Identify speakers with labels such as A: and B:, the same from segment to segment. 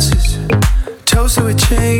A: glasses, toast to a change,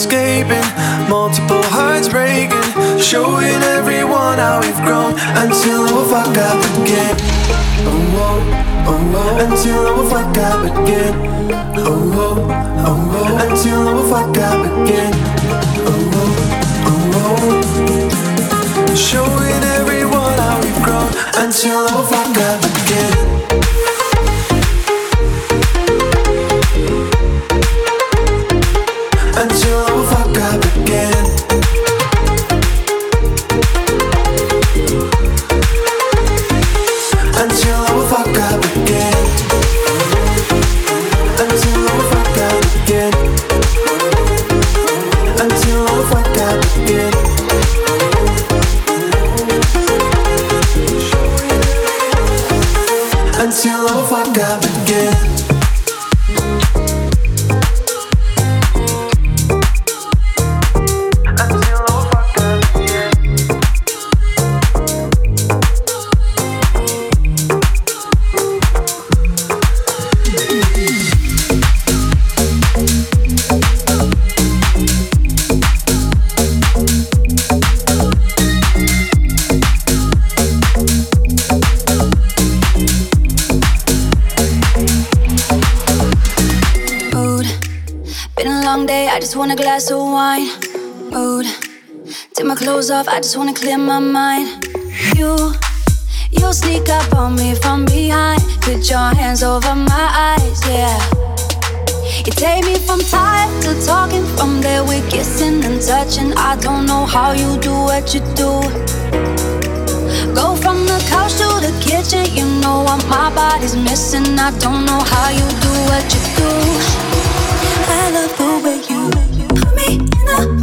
A: escaping, multiple hearts breaking. Showing everyone how we've grown until we're fucked up again. Oh, oh, oh, oh, until we're fucked up again. Oh, oh, oh, oh, until we're fucked up again. Oh, oh, oh, oh. Showing everyone how we've grown until we're fucked up again.
B: I just want a glass of wine. Mood. Take my clothes off, I just wanna clear my mind. You, you sneak up on me from behind. Put your hands over my eyes, yeah. You take me from tired to talking, from there we're kissing and touching. I don't know how you do what you do. Go from the couch to the kitchen, you know what my body's missing. I don't know how you do what you do. I love the way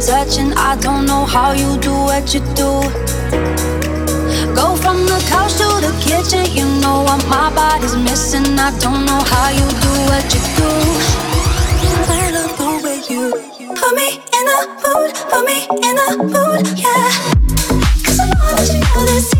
B: touching. I don't know how you do what you do. Go from the couch to the kitchen. You know what my body's missing. I don't know how you do what you do. I love the way you put me in a mood, put me in a mood, yeah. Cause I know that you know this.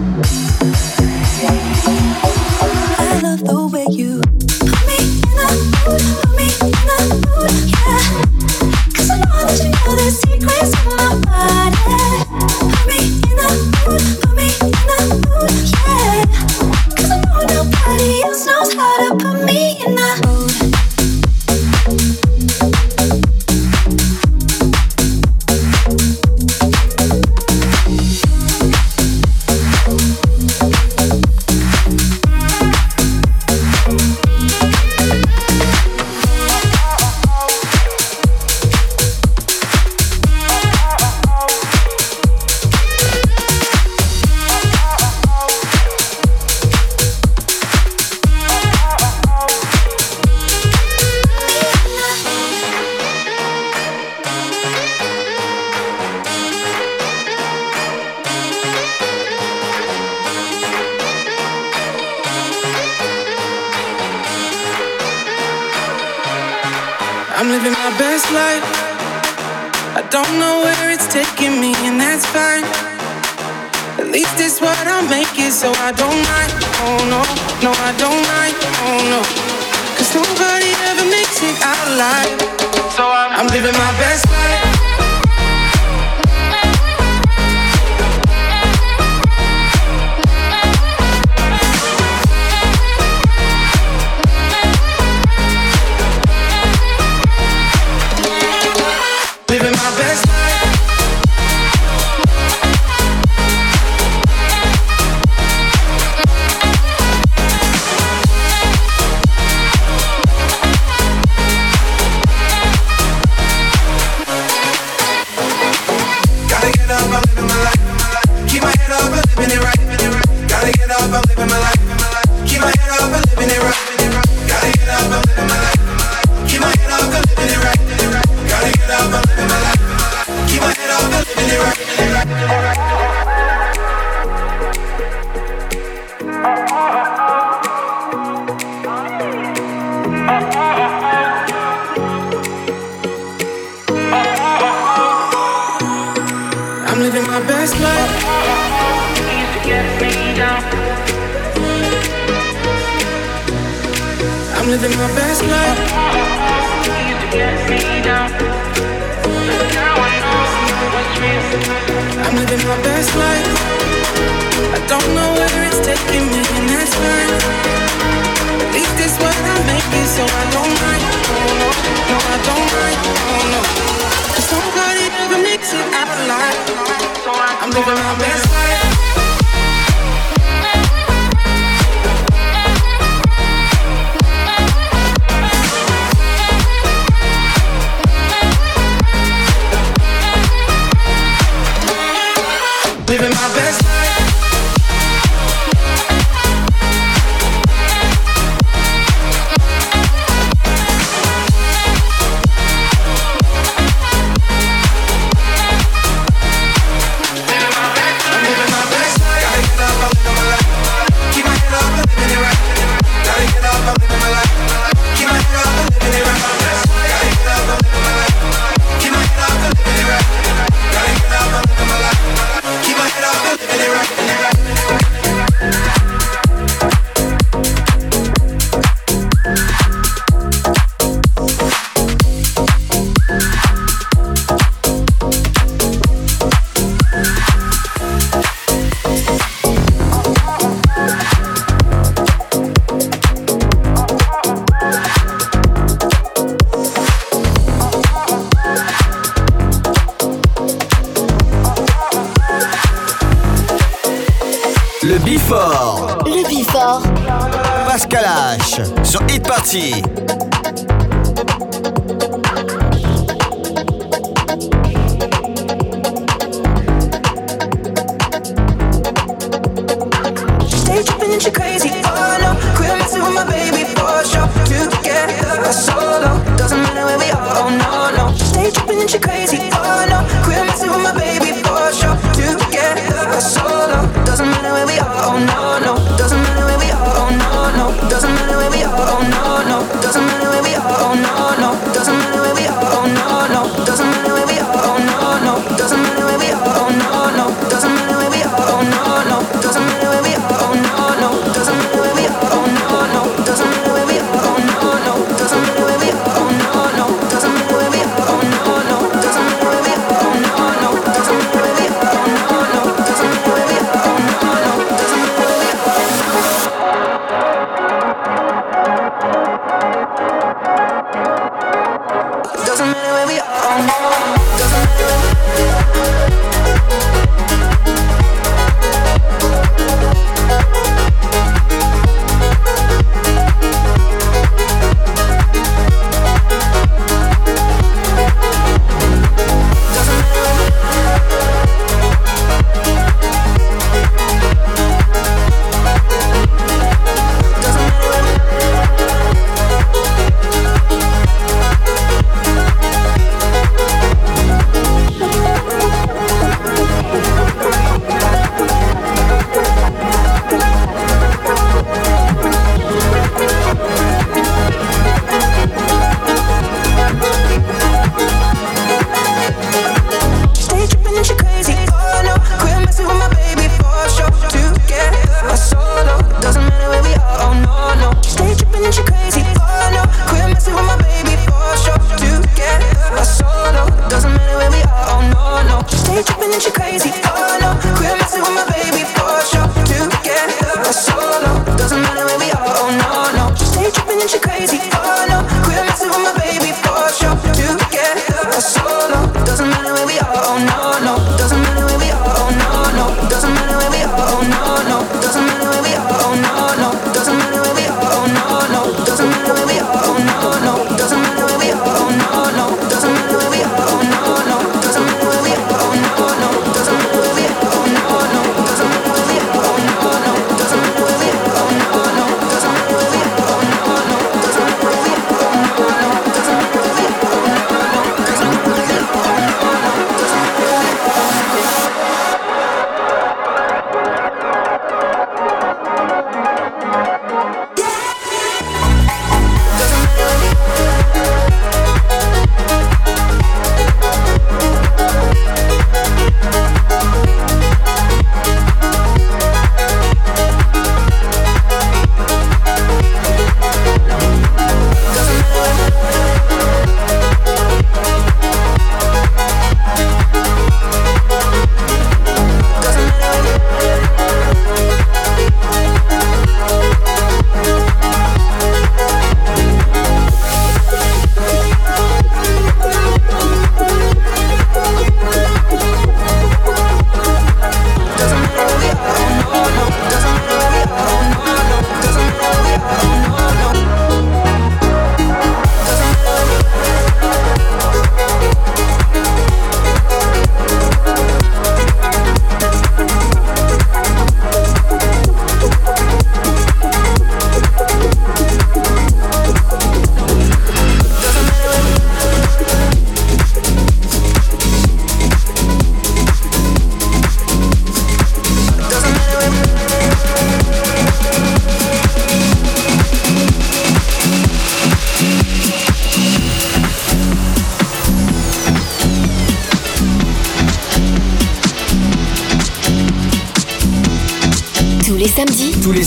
B: rhythm of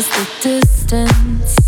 C: Is the distance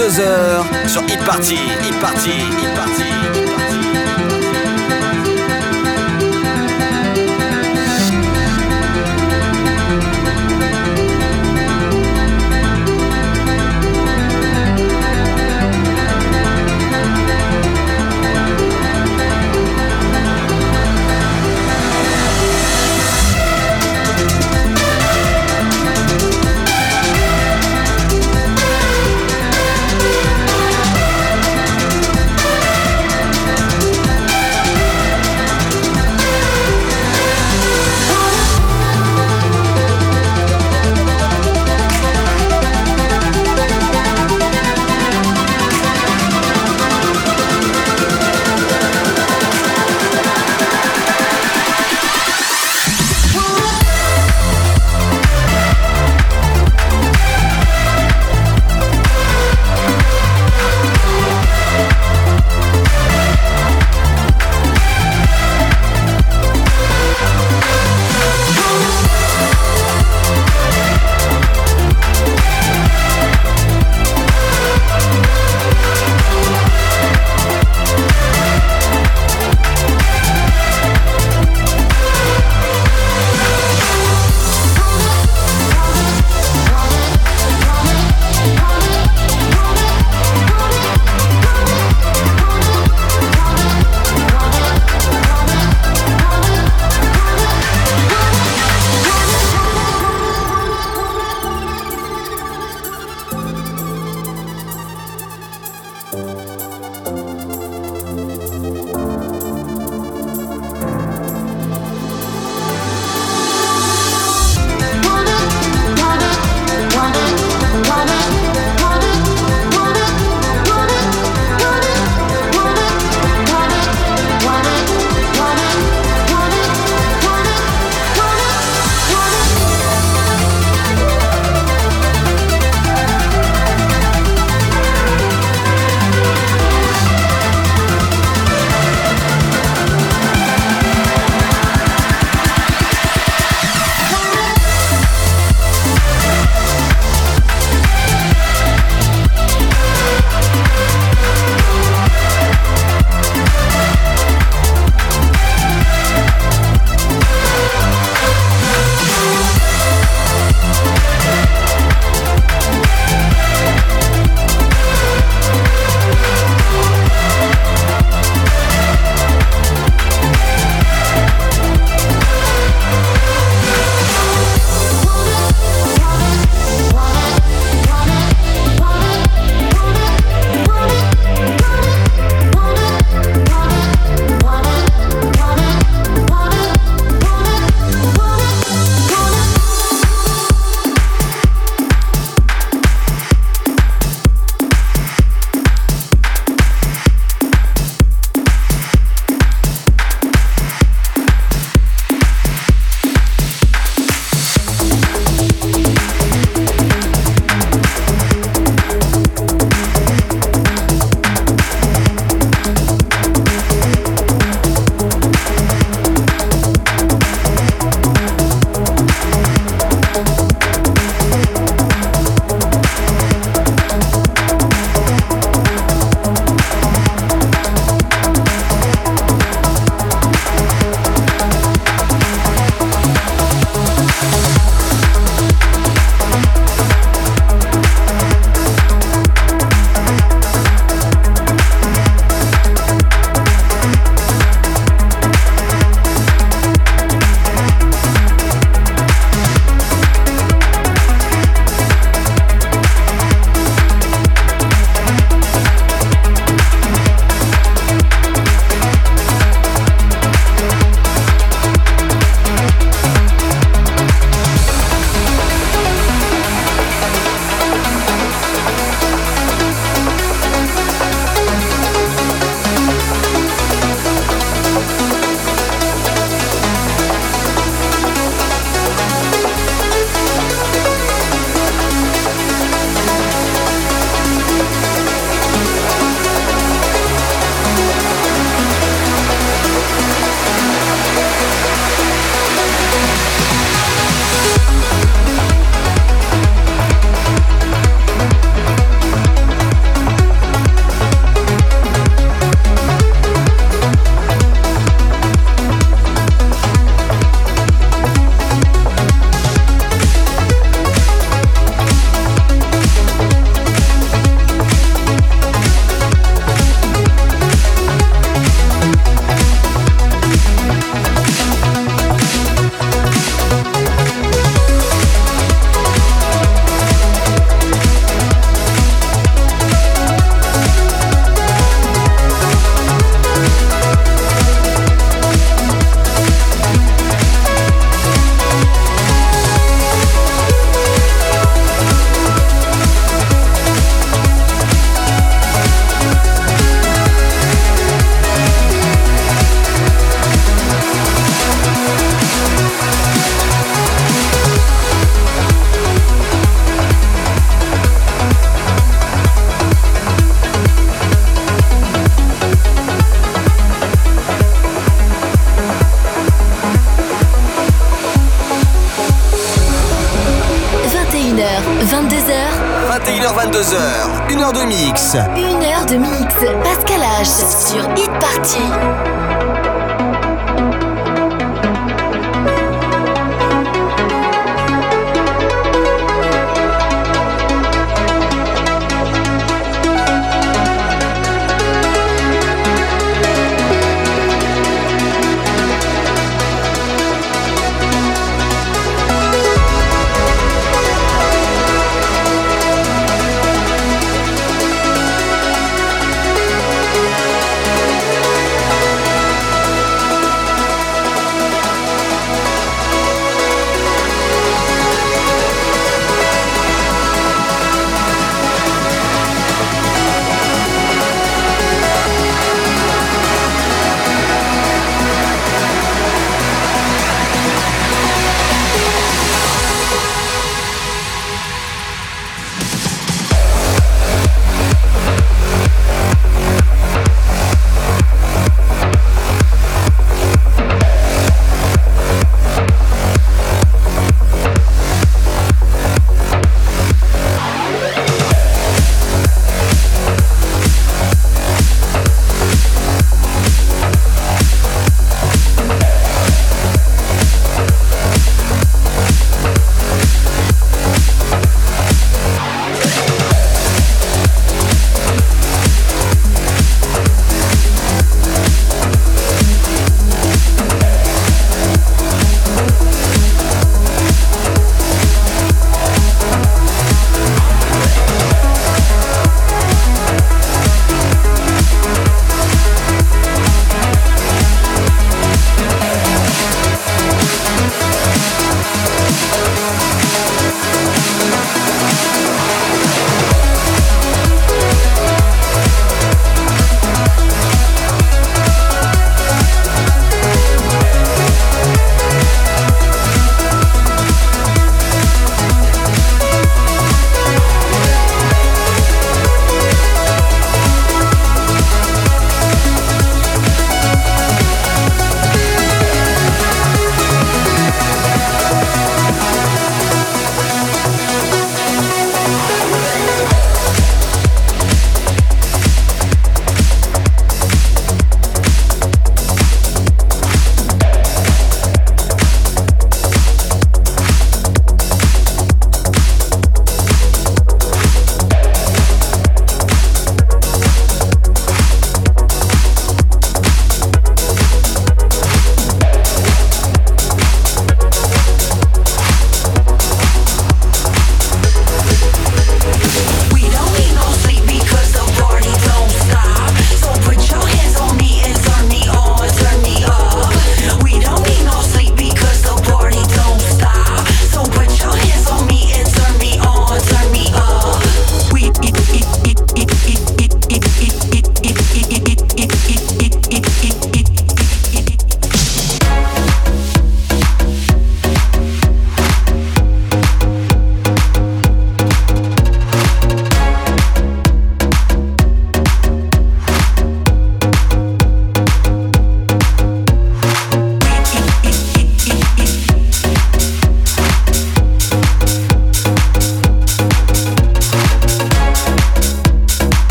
D: 22h.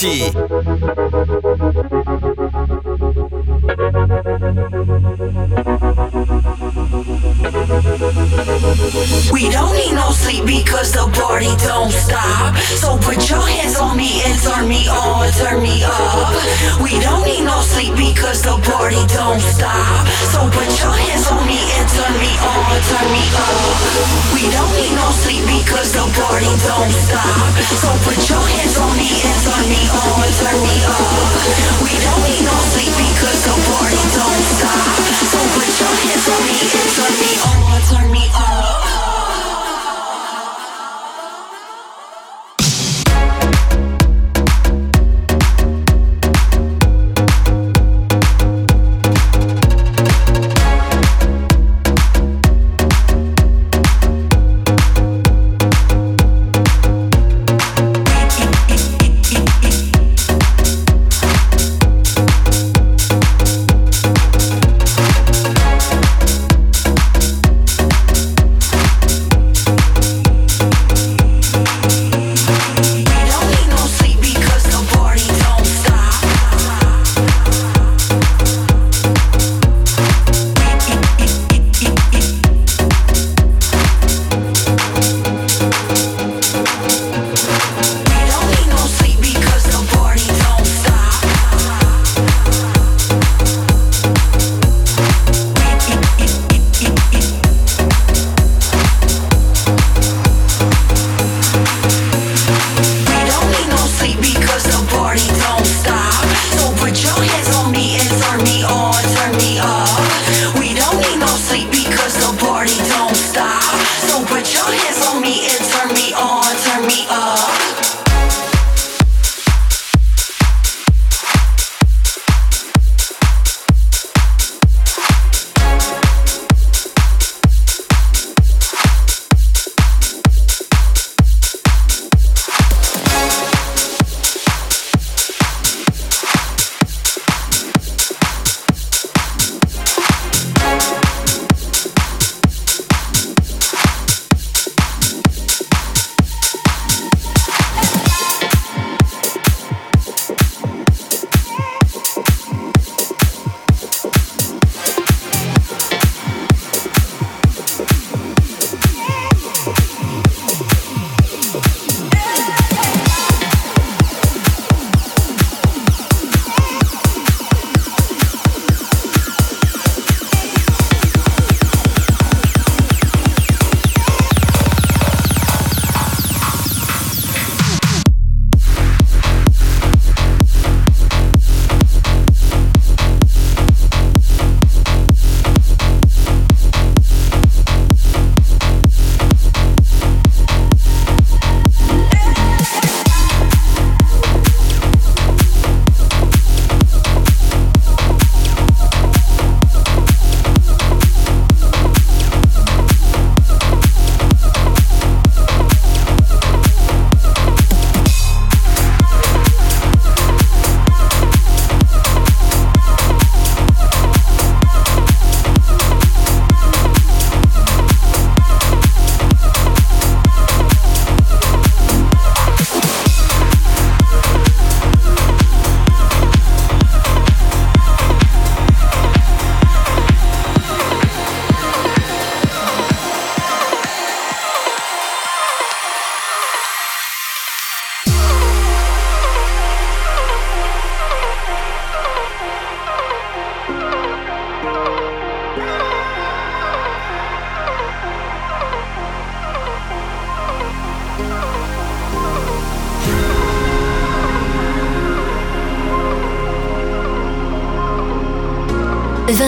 E: T。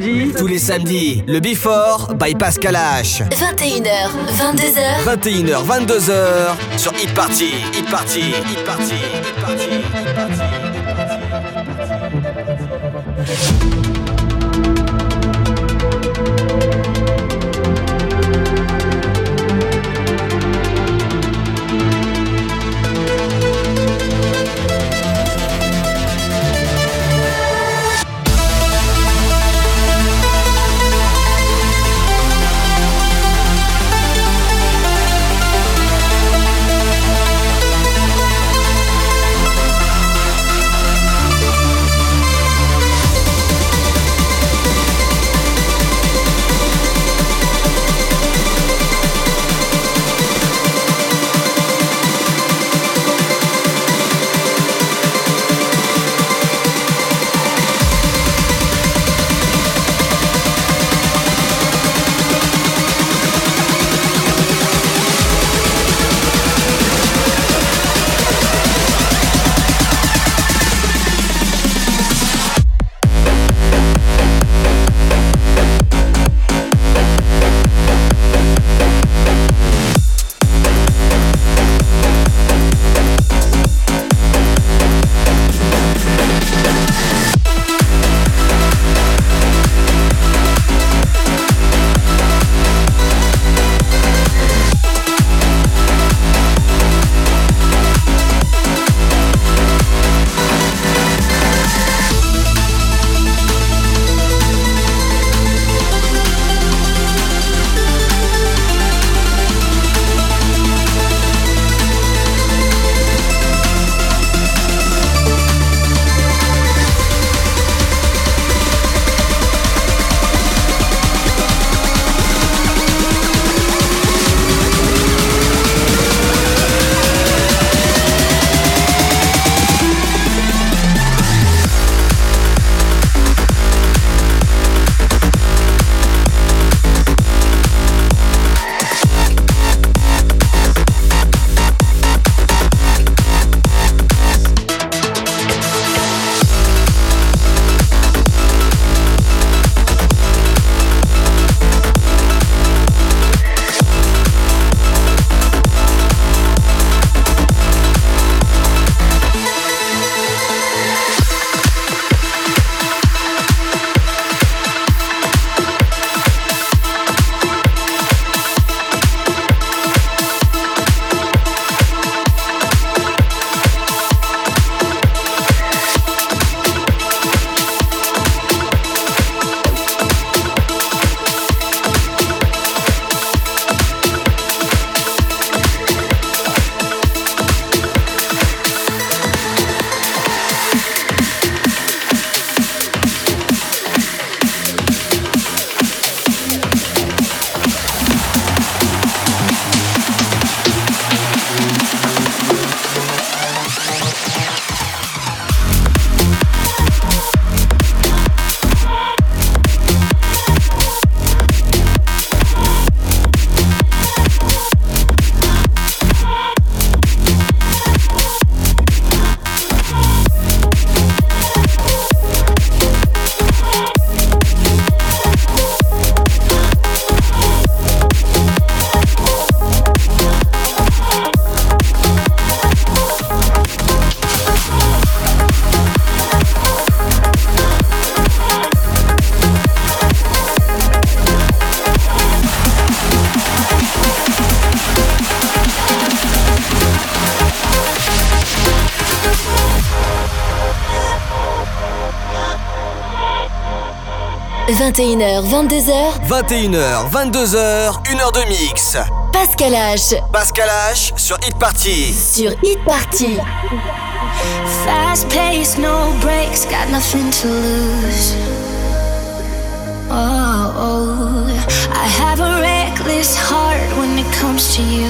D: Samedis
F: Tous les samedis. Le Before by Pascal H.
D: 21h, 22h.
F: 21h, 22h sur Hit Party. Hit Party. Hit Party. Hit Party. Hit Party.
D: – 21h, 22h.
F: 21h, 22h, 1 heure de mix.
D: Pascal H.
F: Pascal H sur Hit Party.
D: Sur Hit Party.
C: Fast pace, no breaks, got nothing to lose. Oh, oh, I have a reckless heart when it comes to you.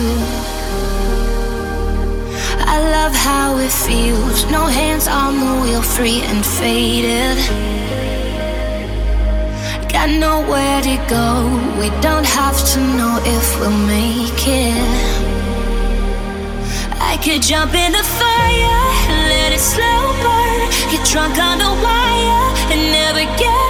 C: I love how it feels, no hands on the wheel, free and faded. Nowhere to go, we don't have to know if we'll make it. I could jump in the fire, let it slow burn, get drunk on the wire, and never get